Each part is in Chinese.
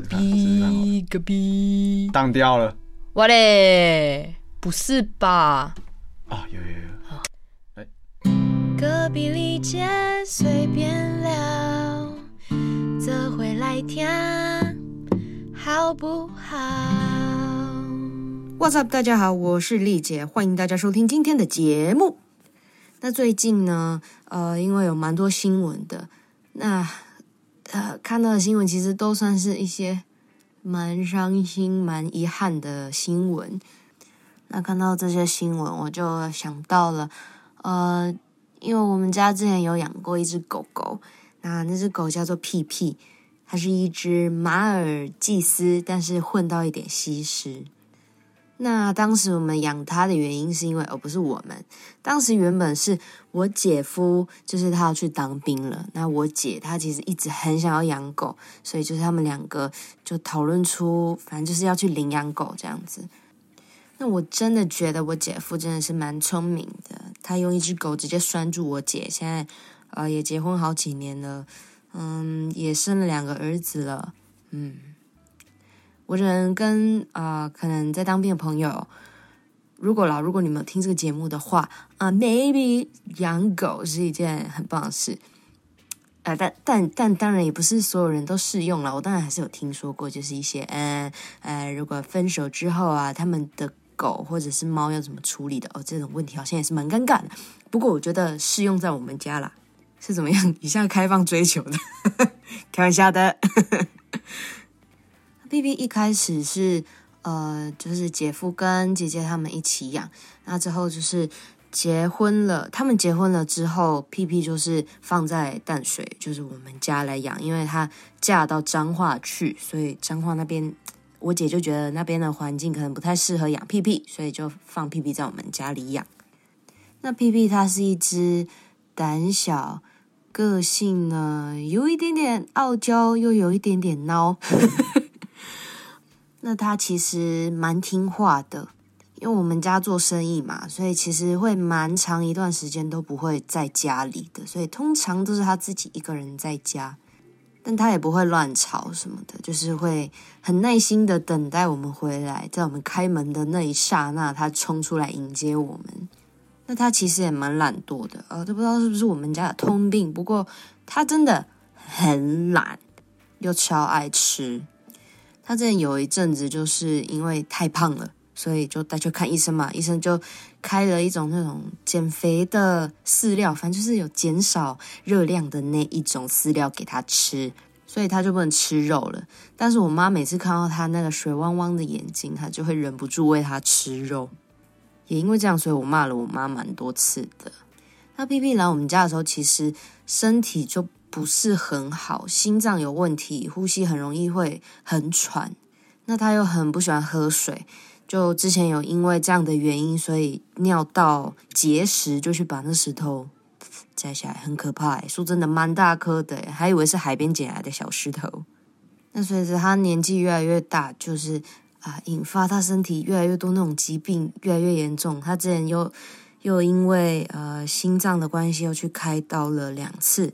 隔壁隔壁当掉了我嘞，不是吧？啊！有有有，隔壁里姐随便聊，这回来听好不好？What's up？大家好，我是丽姐，欢迎大家收听今天的节目。那最近呢，呃，因为有蛮多新闻的，那呃看到的新闻其实都算是一些蛮伤心、蛮遗憾的新闻。那看到这些新闻，我就想到了，呃，因为我们家之前有养过一只狗狗，那那只狗叫做屁屁，它是一只马尔济斯，但是混到一点西施。那当时我们养它的原因是因为，而、不是我们。当时原本是我姐夫，就是他要去当兵了。那我姐她其实一直很想要养狗，所以就是他们两个就讨论出，反正就是要去领养狗这样子。那我真的觉得我姐夫真的是蛮聪明的，他用一只狗直接拴住我姐，现在呃也结婚好几年了，嗯，也生了两个儿子了，嗯。我只能跟啊、可能在当兵的朋友，如果啦，如果你们听这个节目的话啊、m a y b e 养狗是一件很棒的事。呃，但但但当然也不是所有人都适用了。我当然还是有听说过，就是一些呃呃，如果分手之后啊，他们的狗或者是猫要怎么处理的哦，这种问题好像也是蛮尴尬的。不过我觉得适用在我们家啦，是怎么样？以下开放追求的，开玩笑的。B B 一开始是呃，就是姐夫跟姐姐他们一起养，那之后就是结婚了。他们结婚了之后，P P 就是放在淡水，就是我们家来养，因为她嫁到彰化去，所以彰化那边我姐就觉得那边的环境可能不太适合养屁屁，所以就放屁屁在我们家里养。那屁屁它是一只胆小、个性呢有一点点傲娇，又有一点点孬。那他其实蛮听话的，因为我们家做生意嘛，所以其实会蛮长一段时间都不会在家里的，所以通常都是他自己一个人在家。但他也不会乱吵什么的，就是会很耐心的等待我们回来，在我们开门的那一刹那，他冲出来迎接我们。那他其实也蛮懒惰的，呃，都不知道是不是我们家的通病，不过他真的很懒，又超爱吃。他之前有一阵子就是因为太胖了，所以就带去看医生嘛，医生就开了一种那种减肥的饲料，反正就是有减少热量的那一种饲料给他吃，所以他就不能吃肉了。但是我妈每次看到他那个水汪汪的眼睛，她就会忍不住喂他吃肉。也因为这样，所以我骂了我妈蛮多次的。那 P P 来我们家的时候，其实身体就不是很好，心脏有问题，呼吸很容易会很喘。那他又很不喜欢喝水，就之前有因为这样的原因，所以尿道结石，就去把那石头摘下来，很可怕，说真的蛮大颗的，还以为是海边捡来的小石头。那随着他年纪越来越大，就是啊，引发他身体越来越多那种疾病，越来越严重。他之前又又因为呃心脏的关系，又去开刀了两次。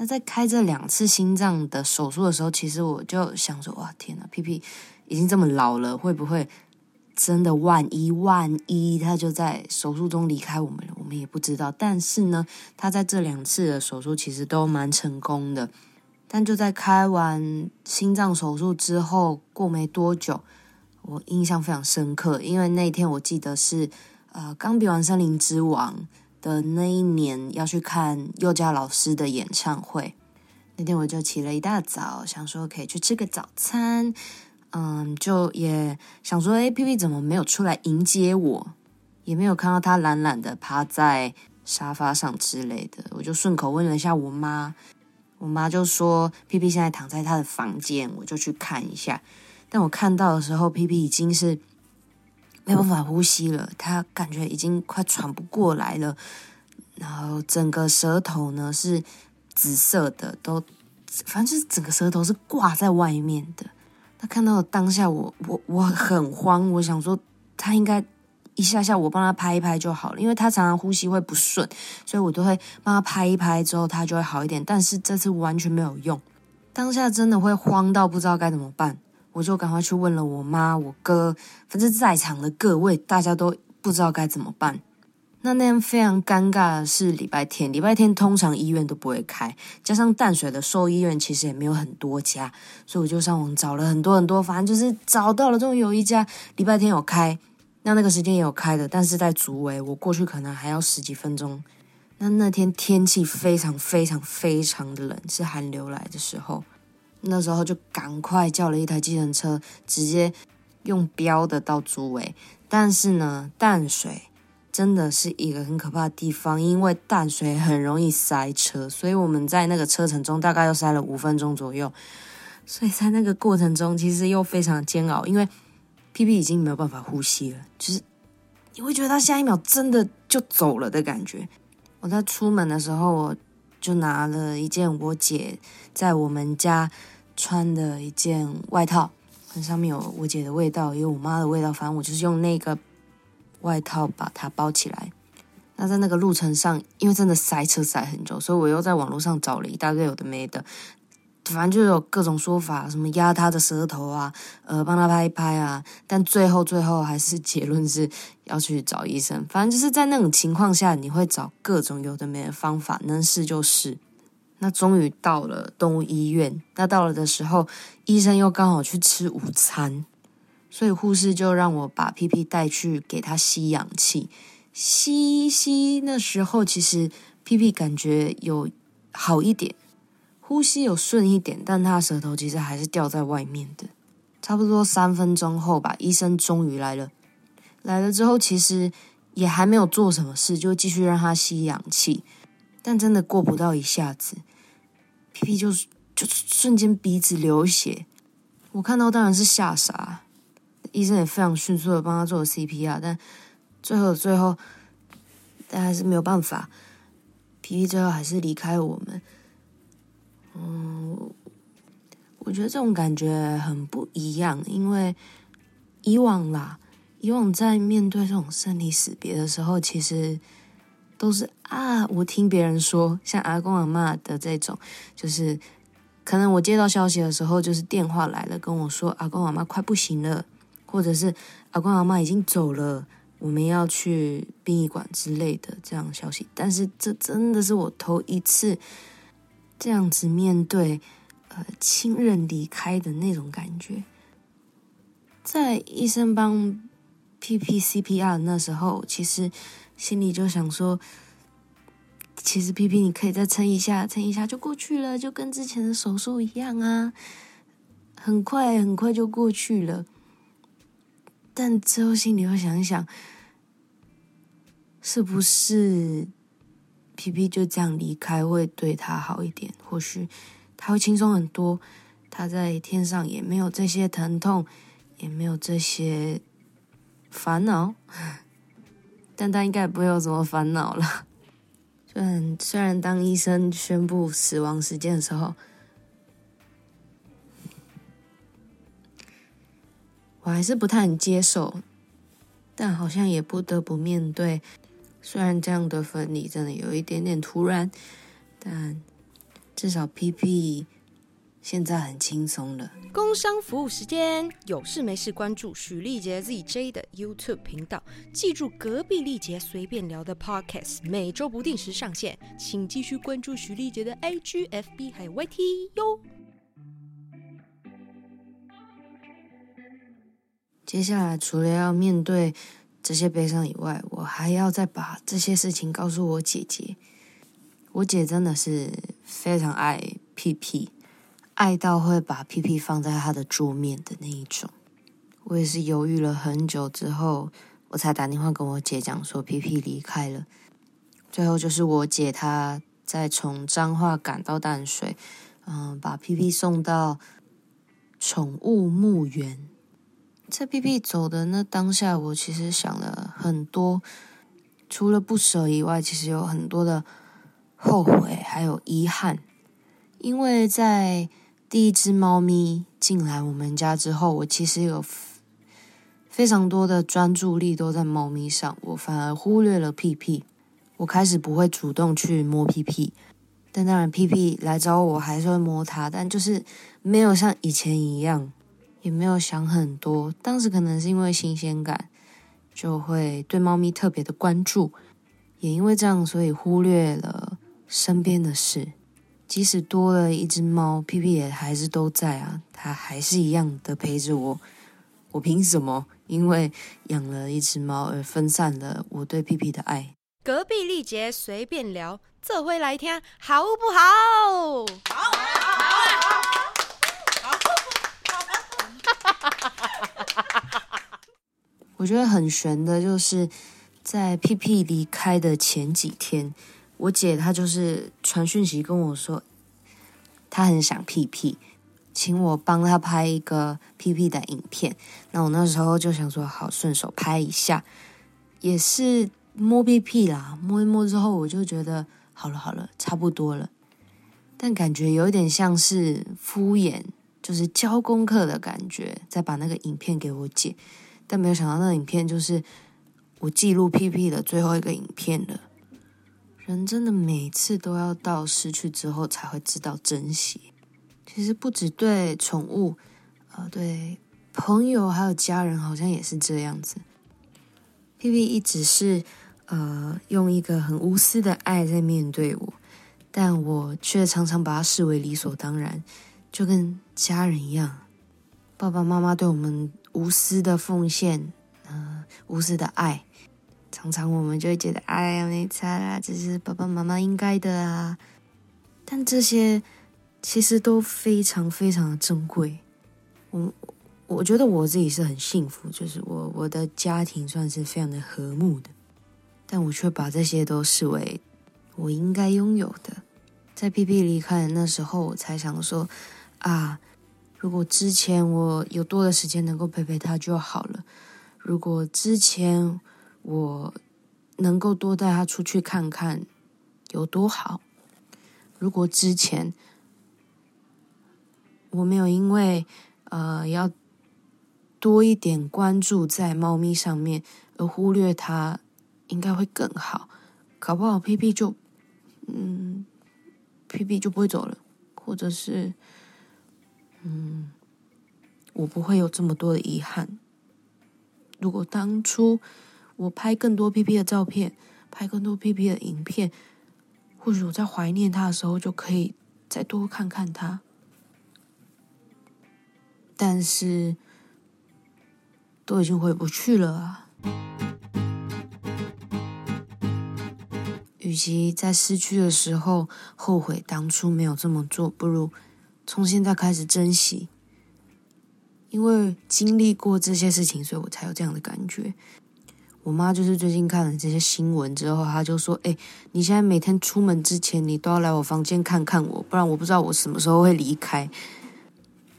那在开这两次心脏的手术的时候，其实我就想说，哇，天呐，屁屁已经这么老了，会不会真的万一万一他就在手术中离开我们了？我们也不知道。但是呢，他在这两次的手术其实都蛮成功的。但就在开完心脏手术之后，过没多久，我印象非常深刻，因为那天我记得是呃刚比完《森林之王》的那一年，要去看幼教老师的演唱会。那天我就起了一大早，想说可以去吃个早餐，嗯，就也想说，诶 p P 怎么没有出来迎接我？也没有看到他懒懒的趴在沙发上之类的，我就顺口问了一下我妈。我妈就说：“ P P 现在躺在他的房间，我就去看一下。”但我看到的时候，，P P 已经是没办法呼吸了，他感觉已经快喘不过来了。然后整个舌头呢是紫色的，都反正就是整个舌头是挂在外面的。他看到当下我，我我很慌，我想说他应该一下下我帮他拍一拍就好了，因为他常常呼吸会不顺，所以我都会帮他拍一拍之后他就会好一点。但是这次完全没有用。当下真的会慌到不知道该怎么办，我就赶快去问了我妈、我哥，反正在场的各位，大家都不知道该怎么办。那那天非常尴尬的是礼拜天，礼拜天通常医院都不会开，加上淡水的兽医院其实也没有很多家，所以我就上网找了很多很多，反正就是找到了，终于有一家礼拜天有开，那那个时间也有开的，但是在竹围，我过去可能还要十几分钟。那那天天气非常非常非常的冷，是寒流来的时候，那时候就赶快叫了一台计程车，直接用标的到竹围，但是呢，淡水。真的是一个很可怕的地方，因为淡水很容易塞车，所以我们在那个车程中大概又塞了五分钟左右。所以在那个过程中，其实又非常煎熬，因为屁屁已经没有办法呼吸了，就是你会觉得他下一秒真的就走了的感觉。我在出门的时候，我就拿了一件我姐在我们家穿的一件外套，上面有我姐的味道，也有我妈的味道，反正我就是用那个。外套把它包起来。那在那个路程上，因为真的塞车塞很久，所以我又在网络上找了一大堆有的没的，反正就有各种说法，什么压他的舌头啊，呃，帮他拍一拍啊。但最后最后还是结论是要去找医生。反正就是在那种情况下，你会找各种有的没的方法，能试就试。那终于到了动物医院。那到了的时候，医生又刚好去吃午餐。所以护士就让我把屁屁带去给他吸氧气，吸吸。那时候其实屁屁感觉有好一点，呼吸有顺一点，但他舌头其实还是掉在外面的。差不多三分钟后吧，医生终于来了。来了之后，其实也还没有做什么事，就继续让他吸氧气。但真的过不到一下子，屁屁就就瞬间鼻子流血。我看到当然是吓傻。医生也非常迅速的帮他做了 CPR，但最后最后，但还是没有办法，皮皮最后还是离开我们。嗯，我觉得这种感觉很不一样，因为以往啦，以往在面对这种生离死别的时候，其实都是啊，我听别人说，像阿公阿妈的这种，就是可能我接到消息的时候，就是电话来了跟我说，阿公阿妈快不行了。或者是阿公阿妈已经走了，我们要去殡仪馆之类的这样消息，但是这真的是我头一次这样子面对呃亲人离开的那种感觉。在医生帮 P P C P R 那时候，其实心里就想说，其实 P P 你可以再撑一下，撑一下就过去了，就跟之前的手术一样啊，很快很快就过去了。但之后心里会想一想，是不是皮皮就这样离开会对他好一点？或许他会轻松很多，他在天上也没有这些疼痛，也没有这些烦恼。但他应该不会有什么烦恼了。虽然虽然当医生宣布死亡时间的时候。我还是不太能接受，但好像也不得不面对。虽然这样的分离真的有一点点突然，但至少 P P 现在很轻松了。工商服务时间，有事没事关注许丽杰 Z J 的 YouTube 频道，记住隔壁丽杰随便聊的 Podcast 每周不定时上线，请继续关注许丽杰的 I G F B 还有 Y T 哟。接下来，除了要面对这些悲伤以外，我还要再把这些事情告诉我姐姐。我姐真的是非常爱屁屁，爱到会把屁屁放在她的桌面的那一种。我也是犹豫了很久之后，我才打电话跟我姐讲说屁屁离开了。最后就是我姐她在从彰化赶到淡水，嗯，把屁屁送到宠物墓园。在 P P 走的那当下，我其实想了很多，除了不舍以外，其实有很多的后悔，还有遗憾。因为在第一只猫咪进来我们家之后，我其实有非常多的专注力都在猫咪上，我反而忽略了屁屁。我开始不会主动去摸屁屁，但当然，屁屁来找我还是会摸它，但就是没有像以前一样，也没有想很多。当时可能是因为新鲜感，就会对猫咪特别的关注，也因为这样，所以忽略了身边的事。即使多了一只猫，屁屁也还是都在啊，它还是一样的陪着我。我凭什么因为养了一只猫而分散了我对屁屁的爱？隔壁丽杰随便聊，这回来听好不好？好，好，我觉得很悬的，就是在屁屁离开的前几天，我姐她就是传讯息跟我说，她很想屁屁，请我帮她拍一个屁屁的影片。那我那时候就想说，好，顺手拍一下，也是。摸屁屁啦，摸一摸之后，我就觉得好了好了，差不多了。但感觉有一点像是敷衍，就是交功课的感觉，再把那个影片给我姐。但没有想到，那影片就是我记录屁屁的最后一个影片了。人真的每次都要到失去之后才会知道珍惜。其实不止对宠物，呃，对朋友还有家人，好像也是这样子。屁屁一直是。呃，用一个很无私的爱在面对我，但我却常常把它视为理所当然，就跟家人一样。爸爸妈妈对我们无私的奉献，嗯，无私的爱，常常我们就会觉得，哎呀，没差啦，这是爸爸妈妈应该的啊。但这些其实都非常非常的珍贵。我我觉得我自己是很幸福，就是我我的家庭算是非常的和睦的。但我却把这些都视为我应该拥有的。在 P P 离开的那时候，我才想说：啊，如果之前我有多的时间能够陪陪他就好了；如果之前我能够多带他出去看看，有多好；如果之前我没有因为呃要多一点关注在猫咪上面而忽略它。应该会更好，搞不好 P P 就，嗯，P P 就不会走了，或者是，嗯，我不会有这么多的遗憾。如果当初我拍更多 P P 的照片，拍更多 P P 的影片，或许我在怀念他的时候就可以再多看看他。但是，都已经回不去了啊。与其在失去的时候后悔当初没有这么做，不如从现在开始珍惜。因为经历过这些事情，所以我才有这样的感觉。我妈就是最近看了这些新闻之后，她就说：“哎，你现在每天出门之前，你都要来我房间看看我，不然我不知道我什么时候会离开。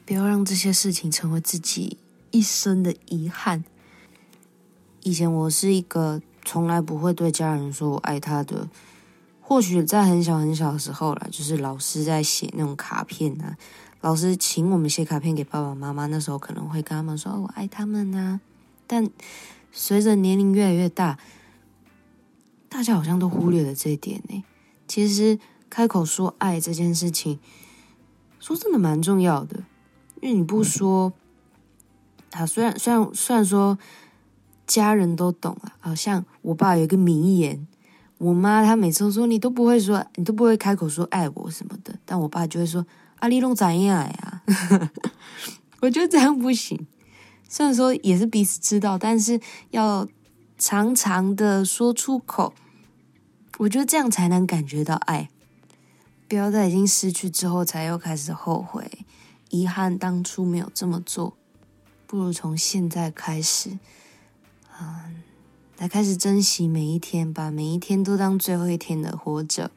不要让这些事情成为自己一生的遗憾。”以前我是一个。从来不会对家人说我爱他的，或许在很小很小的时候啦，就是老师在写那种卡片啊，老师请我们写卡片给爸爸妈妈，那时候可能会跟他们说我爱他们呐。但随着年龄越来越大，大家好像都忽略了这一点呢。其实开口说爱这件事情，说真的蛮重要的，因为你不说，啊，虽然虽然虽然说。家人都懂了，好像我爸有一个名言，我妈她每次都说你都不会说，你都不会开口说爱我什么的，但我爸就会说阿丽龙怎样呀？我觉得这样不行。虽然说也是彼此知道，但是要常常的说出口，我觉得这样才能感觉到爱。不要在已经失去之后才又开始后悔，遗憾当初没有这么做，不如从现在开始。嗯，来开始珍惜每一天，把每一天都当最后一天的活着，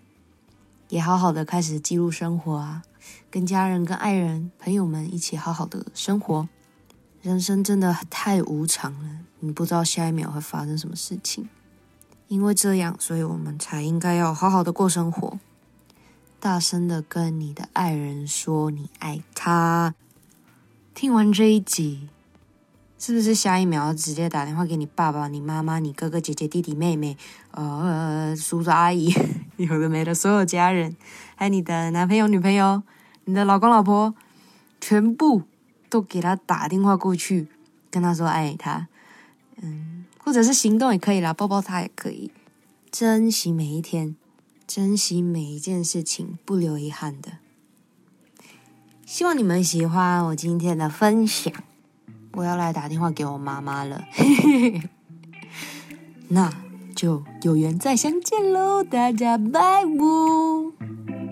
也好好的开始记录生活啊，跟家人、跟爱人、朋友们一起好好的生活。人生真的太无常了，你不知道下一秒会发生什么事情。因为这样，所以我们才应该要好好的过生活，大声的跟你的爱人说你爱他。听完这一集。是不是下一秒直接打电话给你爸爸、你妈妈、你哥哥、姐姐、弟弟、妹妹、呃叔叔、阿姨，有的没的，所有家人，还有你的男朋友、女朋友、你的老公、老婆，全部都给他打电话过去，跟他说爱他，嗯，或者是行动也可以啦，抱抱他也可以，珍惜每一天，珍惜每一件事情，不留遗憾的。希望你们喜欢我今天的分享。我要来打电话给我妈妈了，那就有缘再相见喽，大家拜拜。